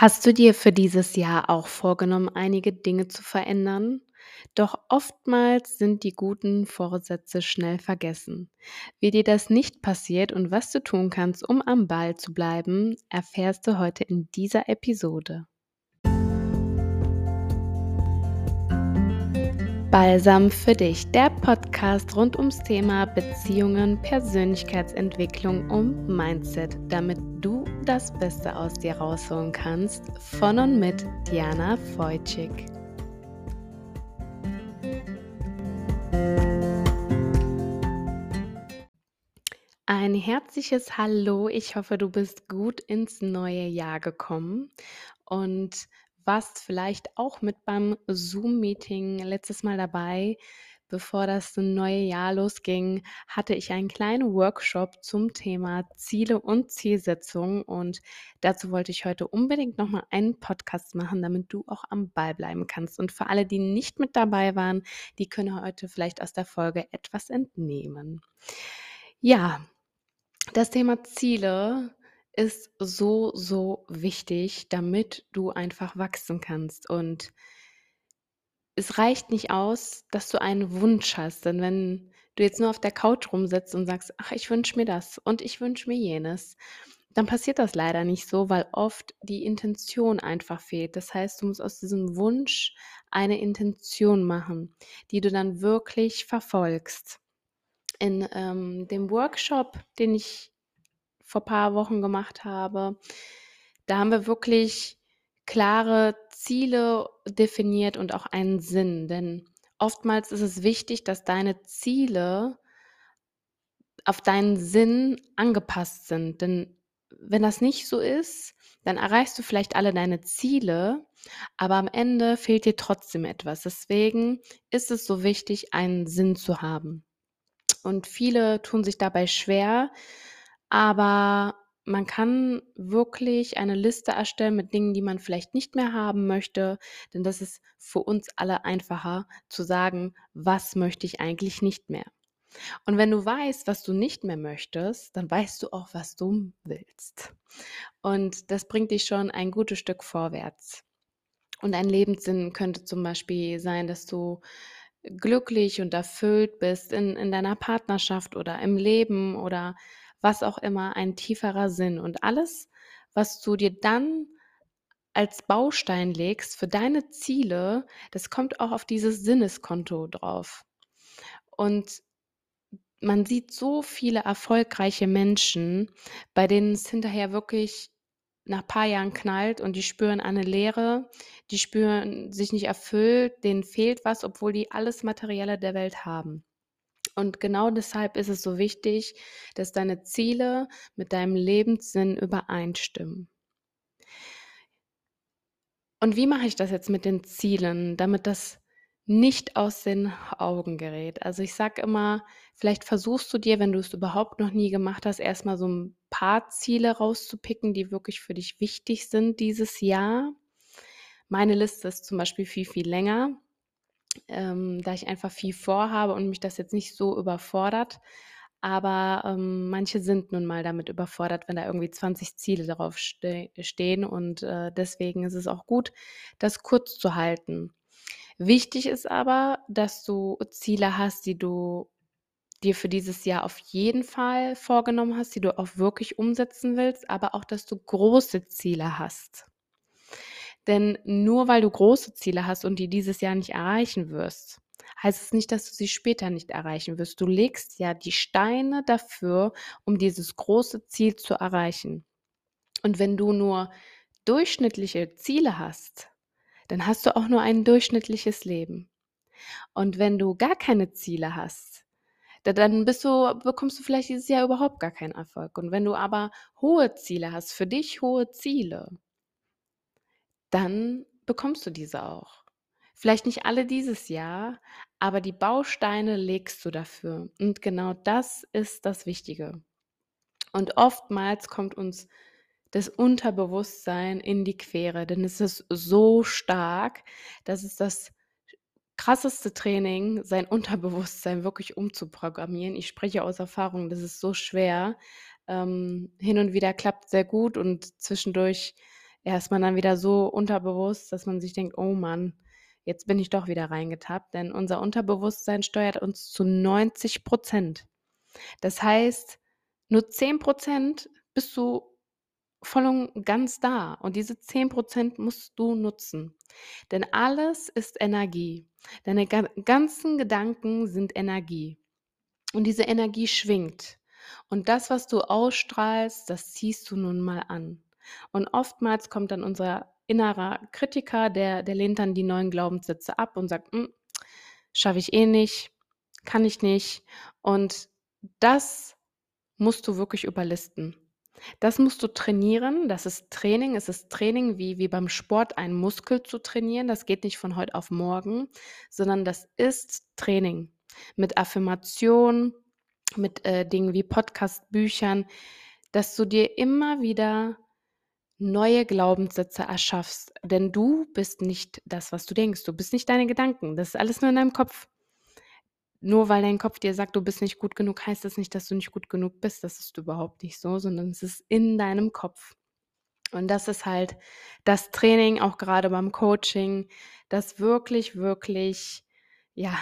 Hast du dir für dieses Jahr auch vorgenommen, einige Dinge zu verändern? Doch oftmals sind die guten Vorsätze schnell vergessen. Wie dir das nicht passiert und was du tun kannst, um am Ball zu bleiben, erfährst du heute in dieser Episode. Balsam für dich, der Podcast rund ums Thema Beziehungen, Persönlichkeitsentwicklung und Mindset, damit du das Beste aus dir rausholen kannst. Von und mit Diana Feutschig. Ein herzliches Hallo. Ich hoffe, du bist gut ins neue Jahr gekommen und warst vielleicht auch mit beim Zoom-Meeting letztes Mal dabei. Bevor das neue Jahr losging, hatte ich einen kleinen Workshop zum Thema Ziele und Zielsetzung und dazu wollte ich heute unbedingt nochmal einen Podcast machen, damit du auch am Ball bleiben kannst. Und für alle, die nicht mit dabei waren, die können heute vielleicht aus der Folge etwas entnehmen. Ja, das Thema Ziele ist so, so wichtig, damit du einfach wachsen kannst. Und es reicht nicht aus, dass du einen Wunsch hast. Denn wenn du jetzt nur auf der Couch rumsitzt und sagst, ach, ich wünsche mir das und ich wünsche mir jenes, dann passiert das leider nicht so, weil oft die Intention einfach fehlt. Das heißt, du musst aus diesem Wunsch eine Intention machen, die du dann wirklich verfolgst. In ähm, dem Workshop, den ich vor paar Wochen gemacht habe. Da haben wir wirklich klare Ziele definiert und auch einen Sinn. Denn oftmals ist es wichtig, dass deine Ziele auf deinen Sinn angepasst sind. Denn wenn das nicht so ist, dann erreichst du vielleicht alle deine Ziele, aber am Ende fehlt dir trotzdem etwas. Deswegen ist es so wichtig, einen Sinn zu haben. Und viele tun sich dabei schwer, aber man kann wirklich eine Liste erstellen mit Dingen, die man vielleicht nicht mehr haben möchte, denn das ist für uns alle einfacher zu sagen, was möchte ich eigentlich nicht mehr. Und wenn du weißt, was du nicht mehr möchtest, dann weißt du auch, was du willst. Und das bringt dich schon ein gutes Stück vorwärts. Und ein Lebenssinn könnte zum Beispiel sein, dass du glücklich und erfüllt bist in, in deiner Partnerschaft oder im Leben oder was auch immer, ein tieferer Sinn. Und alles, was du dir dann als Baustein legst für deine Ziele, das kommt auch auf dieses Sinneskonto drauf. Und man sieht so viele erfolgreiche Menschen, bei denen es hinterher wirklich nach ein paar Jahren knallt und die spüren eine Leere, die spüren sich nicht erfüllt, denen fehlt was, obwohl die alles Materielle der Welt haben. Und genau deshalb ist es so wichtig, dass deine Ziele mit deinem Lebenssinn übereinstimmen. Und wie mache ich das jetzt mit den Zielen, damit das nicht aus den Augen gerät? Also ich sage immer, vielleicht versuchst du dir, wenn du es überhaupt noch nie gemacht hast, erstmal so ein paar Ziele rauszupicken, die wirklich für dich wichtig sind dieses Jahr. Meine Liste ist zum Beispiel viel, viel länger ähm, da ich einfach viel vorhabe und mich das jetzt nicht so überfordert. Aber ähm, manche sind nun mal damit überfordert, wenn da irgendwie 20 Ziele darauf ste stehen. Und äh, deswegen ist es auch gut, das kurz zu halten. Wichtig ist aber, dass du Ziele hast, die du dir für dieses Jahr auf jeden Fall vorgenommen hast, die du auch wirklich umsetzen willst, aber auch, dass du große Ziele hast. Denn nur weil du große Ziele hast und die dieses Jahr nicht erreichen wirst, heißt es nicht, dass du sie später nicht erreichen wirst. Du legst ja die Steine dafür, um dieses große Ziel zu erreichen. Und wenn du nur durchschnittliche Ziele hast, dann hast du auch nur ein durchschnittliches Leben. Und wenn du gar keine Ziele hast, dann du, bekommst du vielleicht dieses Jahr überhaupt gar keinen Erfolg. Und wenn du aber hohe Ziele hast, für dich hohe Ziele, dann bekommst du diese auch. Vielleicht nicht alle dieses Jahr, aber die Bausteine legst du dafür. Und genau das ist das Wichtige. Und oftmals kommt uns das Unterbewusstsein in die Quere, denn es ist so stark, dass es das krasseste Training, sein Unterbewusstsein wirklich umzuprogrammieren. Ich spreche aus Erfahrung, das ist so schwer. Ähm, hin und wieder klappt sehr gut und zwischendurch ja, ist man dann wieder so unterbewusst, dass man sich denkt: „Oh Mann, jetzt bin ich doch wieder reingetappt.“ Denn unser Unterbewusstsein steuert uns zu 90% Das heißt, nur 10% bist du voll und ganz da und diese 10% musst du nutzen. Denn alles ist Energie. Deine ga ganzen Gedanken sind Energie und diese Energie schwingt. Und das, was du ausstrahlst, das ziehst du nun mal an. Und oftmals kommt dann unser innerer Kritiker, der der lehnt dann die neuen Glaubenssätze ab und sagt: „Hm, schaffe ich eh nicht, kann ich nicht.“ Und das musst du wirklich überlisten. Das musst du trainieren. Das ist Training. Es ist Training wie wie beim Sport einen Muskel zu trainieren. Das geht nicht von heute auf morgen, sondern das ist Training mit Affirmation, mit, äh, Dingen wie Podcast, Büchern, dass du dir immer wieder neue Glaubenssätze erschaffst. Denn du bist nicht das, was du denkst. Du bist nicht deine Gedanken. Das ist alles nur in deinem Kopf. Nur weil dein Kopf dir sagt, du bist nicht gut genug, heißt das nicht, dass du nicht gut genug bist. Das ist überhaupt nicht so, sondern es ist in deinem Kopf. Und das ist halt das Training, auch gerade beim Coaching, das wirklich, wirklich, ja,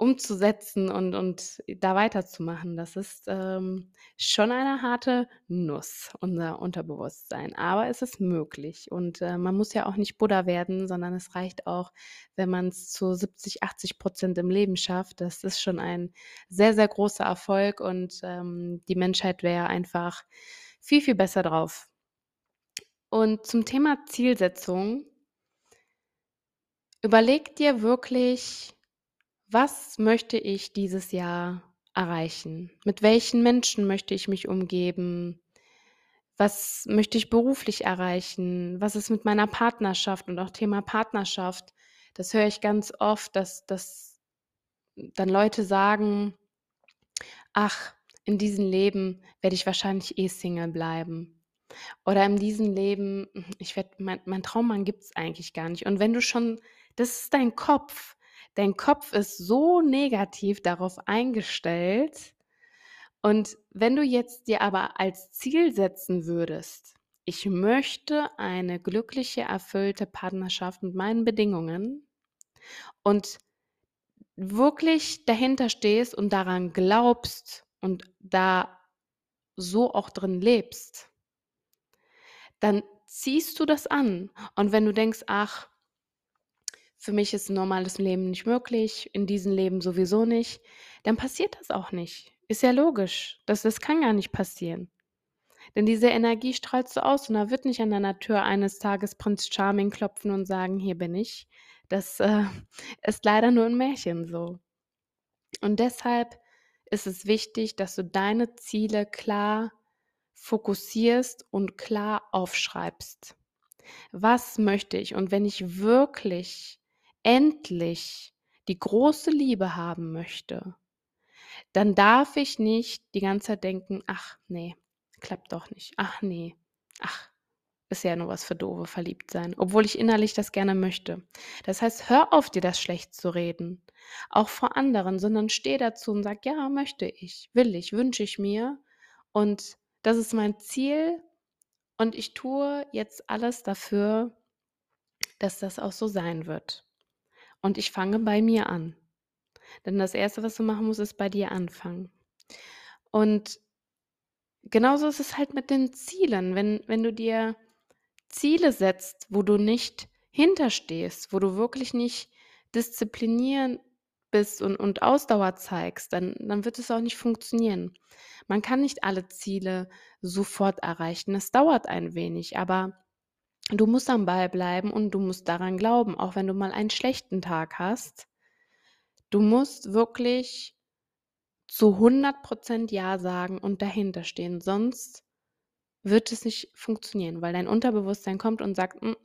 umzusetzen und und da weiterzumachen. Das ist, ähm, schon eine harte Nuss, unser Unterbewusstsein, aber es ist möglich und, äh, man muss ja auch nicht Buddha werden, sondern es reicht auch, wenn man es zu 70, 80% im Leben schafft. Das ist schon ein sehr, sehr großer Erfolg und, ähm, die Menschheit wäre einfach viel, viel besser drauf. Und zum Thema Zielsetzung überleg dir wirklich was möchte ich dieses Jahr erreichen? Mit welchen Menschen möchte ich mich umgeben? Was möchte ich beruflich erreichen? Was ist mit meiner Partnerschaft? Und auch Thema Partnerschaft, das höre ich ganz oft, dass, dass dann Leute sagen, ach, in diesem Leben werde ich wahrscheinlich eh Single bleiben. Oder in diesem Leben, ich werde, mein, mein Traummann gibt es eigentlich gar nicht. Und wenn du schon, das ist dein Kopf, Dein Kopf ist so negativ darauf eingestellt. Und wenn du jetzt dir aber als Ziel setzen würdest, ich möchte eine glückliche, erfüllte Partnerschaft mit meinen Bedingungen und wirklich dahinter stehst und daran glaubst und da so auch drin lebst, dann ziehst du das an. Und wenn du denkst, ach, für mich ist ein normales Leben nicht möglich, in diesem Leben sowieso nicht, dann passiert das auch nicht. Ist ja logisch. Das, das kann gar nicht passieren. Denn diese Energie strahlst du aus und da wird nicht an deiner Tür eines Tages Prinz Charming klopfen und sagen, hier bin ich. Das äh, ist leider nur ein Märchen so. Und deshalb ist es wichtig, dass du deine Ziele klar fokussierst und klar aufschreibst. Was möchte ich? Und wenn ich wirklich endlich die große Liebe haben möchte, dann darf ich nicht die ganze Zeit denken, ach nee, klappt doch nicht. Ach nee, ach, ist ja nur was für doofe verliebt sein, obwohl ich innerlich das gerne möchte. Das heißt, hör auf, dir das schlecht zu reden, auch vor anderen, sondern steh dazu und sag, ja, möchte ich, will ich, wünsche ich mir und das ist mein Ziel und ich tue jetzt alles dafür, dass das auch so sein wird. Und ich fange bei mir an. Denn das Erste, was du machen musst, ist bei dir anfangen. Und genauso ist es halt mit den Zielen. Wenn, wenn du dir Ziele setzt, wo du nicht hinterstehst, wo du wirklich nicht disziplinieren bist und, und Ausdauer zeigst, dann, dann wird es auch nicht funktionieren. Man kann nicht alle Ziele sofort erreichen. Es dauert ein wenig, aber Du musst am Ball bleiben und du musst daran glauben, auch wenn du mal einen schlechten Tag hast. Du musst wirklich zu 100% Ja sagen und dahinter stehen, sonst wird es nicht funktionieren, weil dein Unterbewusstsein kommt und sagt, hm,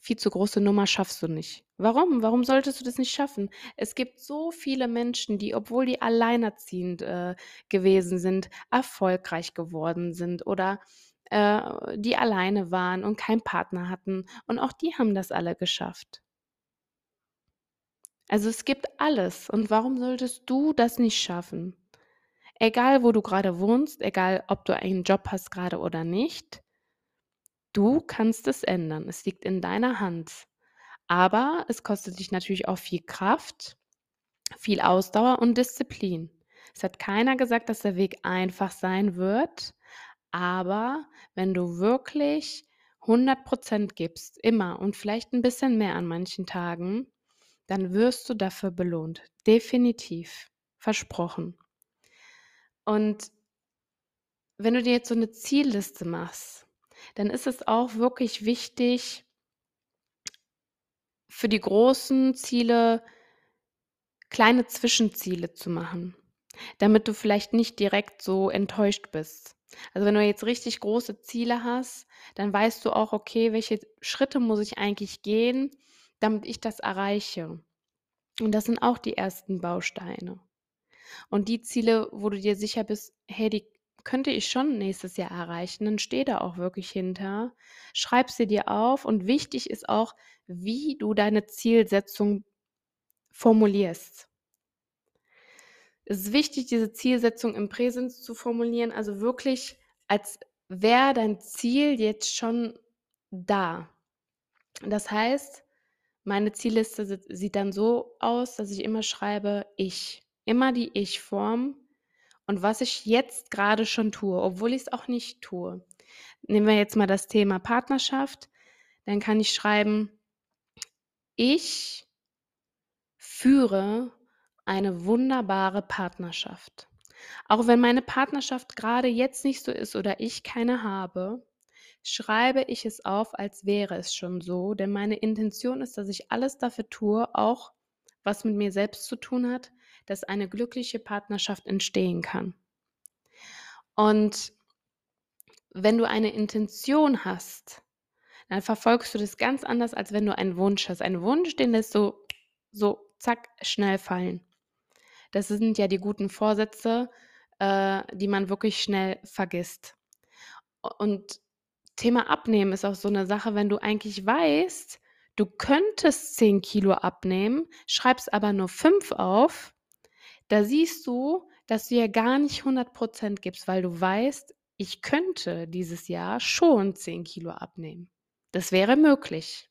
viel zu große Nummer schaffst du nicht. Warum? Warum solltest du das nicht schaffen? Es gibt so viele Menschen, die, obwohl die alleinerziehend äh, gewesen sind, erfolgreich geworden sind oder äh, die alleine waren und keinen Partner hatten. Und auch die haben das alle geschafft. Also es gibt alles. Und warum solltest du das nicht schaffen? Egal, wo du gerade wohnst, egal, ob du einen Job hast gerade oder nicht. Du kannst es ändern. Es liegt in deiner Hand. Aber es kostet dich natürlich auch viel Kraft, viel Ausdauer und Disziplin. Es hat keiner gesagt, dass der Weg einfach sein wird, aber wenn du wirklich 100% gibst, immer und vielleicht ein bisschen mehr an manchen Tagen, dann wirst du dafür belohnt. Definitiv. Versprochen. Und wenn du dir jetzt so eine Zielliste machst, dann ist es auch wirklich wichtig für die großen Ziele kleine Zwischenziele zu machen, damit du vielleicht nicht direkt so enttäuscht bist. Also, wenn du jetzt richtig große Ziele hast, dann weißt du auch: „Okay, welche Schritte muss ich eigentlich gehen, damit ich das erreiche?“ Und das sind auch die ersten Bausteine. Und die Ziele, wo du dir sicher bist: „Hey, die könnte ich schon nächstes Jahr erreichen“, dann steh da auch wirklich hinter. Schreib sie dir auf und wichtig ist auch, wie du deine Zielsetzung formulierst. Es ist wichtig, diese Zielsetzung im Präsens zu formulieren, also wirklich, als wäre dein Ziel jetzt schon da. Das heißt, meine Zielliste sieht dann so aus, dass ich immer schreibe ich. Immer die Ich-Form und was ich jetzt gerade schon tue, obwohl ich es auch nicht tue. Nehmen wir jetzt mal das Thema Partnerschaft, dann kann ich schreiben: „Ich führe eine wunderbare Partnerschaft. Auch wenn meine Partnerschaft gerade jetzt nicht so ist oder ich keine habe, schreibe ich es auf, als wäre es schon so, denn meine Intention ist, dass ich alles dafür tue, auch was mit mir selbst zu tun hat, dass eine glückliche Partnerschaft entstehen kann. Und wenn du eine Intention hast, dann verfolgst du das ganz anders, als wenn du einen Wunsch hast. Ein Wunsch, den lässt du so zack schnell fallen. Das sind ja die guten Vorsätze, äh, die man wirklich schnell vergisst. Und Thema Abnehmen ist auch so eine Sache, wenn du eigentlich weißt, du könntest 10 Kilo abnehmen, schreibst aber nur 5 auf, da siehst du, dass du ja gar nicht 100% gibst, weil du weißt, ich könnte dieses Jahr schon 10 Kilo abnehmen. Das wäre möglich.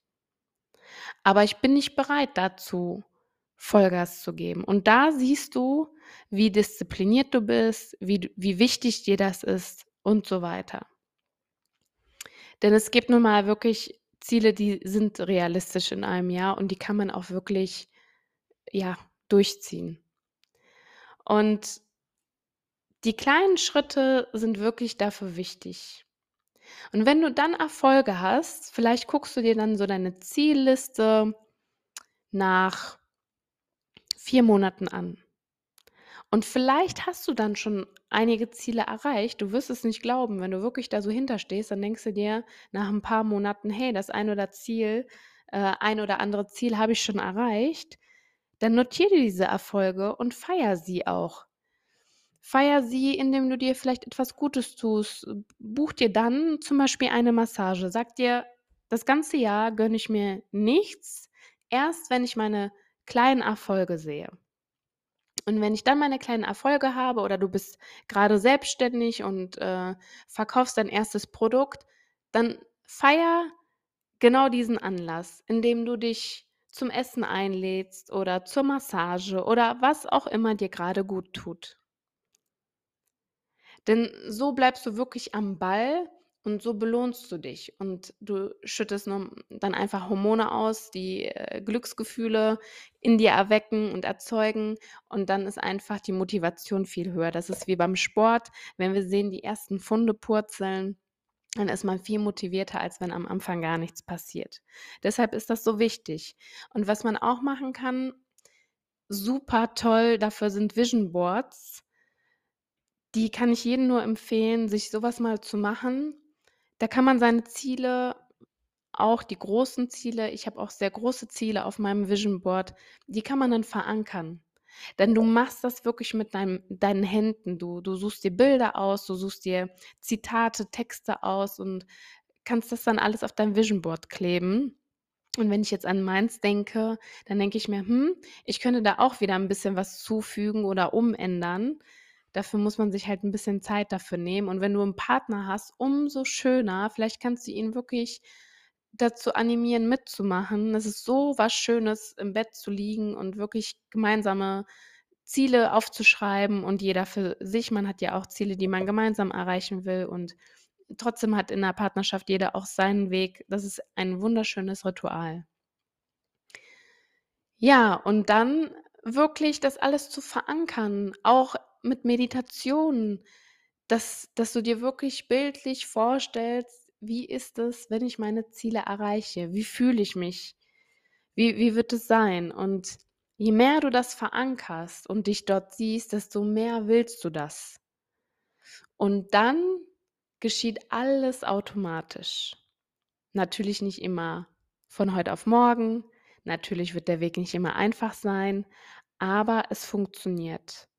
Aber ich bin nicht bereit dazu, Vollgas zu geben. Und da siehst du, wie diszipliniert du bist, wie, wie wichtig dir das ist und so weiter. Denn es gibt nun mal wirklich Ziele, die sind realistisch in einem Jahr und die kann man auch wirklich ja, durchziehen. Und die kleinen Schritte sind wirklich dafür wichtig. Und wenn du dann Erfolge hast, vielleicht guckst du dir dann so deine Zielliste nach vier Monaten an. Und vielleicht hast du dann schon einige Ziele erreicht. Du wirst es nicht glauben, wenn du wirklich da so hinterstehst, dann denkst du dir nach ein paar Monaten, hey, das ein oder Ziel, äh, ein oder andere Ziel habe ich schon erreicht. Dann notiere dir diese Erfolge und feier sie auch. Feier sie, indem du dir vielleicht etwas Gutes tust. Buch dir dann zum Beispiel eine Massage. Sag dir, das ganze Jahr gönne ich mir nichts, erst wenn ich meine kleinen Erfolge sehe. Und wenn ich dann meine kleinen Erfolge habe oder du bist gerade selbstständig und äh, verkaufst dein erstes Produkt, dann feier genau diesen Anlass, indem du dich zum Essen einlädst oder zur Massage oder was auch immer dir gerade gut tut. Denn so bleibst du wirklich am Ball und so belohnst du dich und du schüttest dann einfach Hormone aus, die äh, Glücksgefühle in dir erwecken und erzeugen und dann ist einfach die Motivation viel höher. Das ist wie beim Sport, wenn wir sehen, die ersten Funde purzeln, dann ist man viel motivierter, als wenn am Anfang gar nichts passiert. Deshalb ist das so wichtig. Und was man auch machen kann, super toll, dafür sind Vision Boards. Die kann ich jedem nur empfehlen, sich sowas mal zu machen. Da kann man seine Ziele, auch die großen Ziele ich habe auch sehr große Ziele auf meinem Vision Board, die kann man dann verankern. Denn du machst das wirklich mit deinem deinen Händen. Du du suchst dir Bilder aus, du suchst dir Zitate, Texte aus und kannst das dann alles auf dein Vision Board kleben. Und wenn ich jetzt an meins denke, dann denke ich mir: „Hm, ich könnte da auch wieder ein bisschen was zufügen oder umändern.“ Dafür muss man sich halt ein bisschen Zeit dafür nehmen. Und wenn du einen Partner hast, umso schöner. Vielleicht kannst du ihn wirklich dazu animieren, mitzumachen. Es ist so was Schönes, im Bett zu liegen und wirklich gemeinsame Ziele aufzuschreiben und jeder für sich. Man hat ja auch Ziele, die man gemeinsam erreichen will und trotzdem hat in der Partnerschaft jeder auch seinen Weg. Das ist ein wunderschönes Ritual. Ja, und dann wirklich das alles zu verankern, auch mit Meditation, dass dass du dir wirklich bildlich vorstellst: „Wie ist es, wenn ich meine Ziele erreiche? Wie fühle ich mich? Wie wie wird es sein?“ Und je mehr du das verankerst und dich dort siehst, desto mehr willst du das. Und dann geschieht alles automatisch. Natürlich nicht immer von heute auf morgen, natürlich wird der Weg nicht immer einfach sein, aber es funktioniert.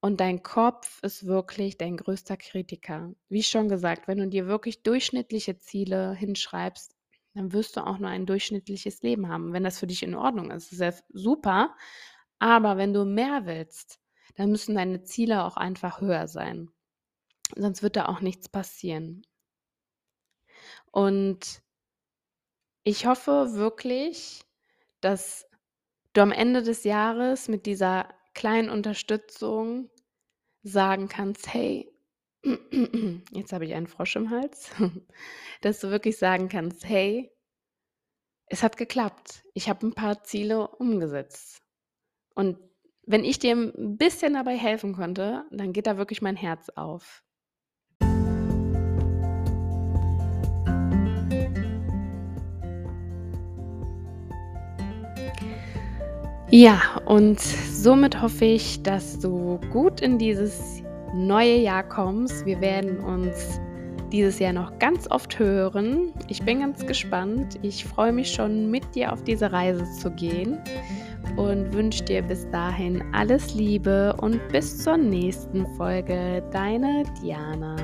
Und dein Kopf ist wirklich dein größter Kritiker. Wie schon gesagt, wenn du dir wirklich durchschnittliche Ziele hinschreibst, dann wirst du auch nur ein durchschnittliches Leben haben. Wenn das für dich in Ordnung ist, ist ja super. Aber wenn du mehr willst, dann müssen deine Ziele auch einfach höher sein. Sonst wird da auch nichts passieren. Und ich hoffe wirklich, dass du am Ende des Jahres mit dieser kleinen Unterstützung sagen kannst, hey, jetzt habe ich einen Frosch im Hals, dass du wirklich sagen kannst, hey, es hat geklappt. Ich habe ein paar Ziele umgesetzt. Und wenn ich dir ein bisschen dabei helfen konnte, dann geht da wirklich mein Herz auf. Ja, und somit hoffe ich, dass du gut in dieses neue Jahr kommst. Wir werden uns dieses Jahr noch ganz oft hören. Ich bin ganz gespannt. Ich freue mich schon, mit dir auf diese Reise zu gehen und wünsche dir bis dahin alles Liebe und bis zur nächsten Folge. Deine Diana.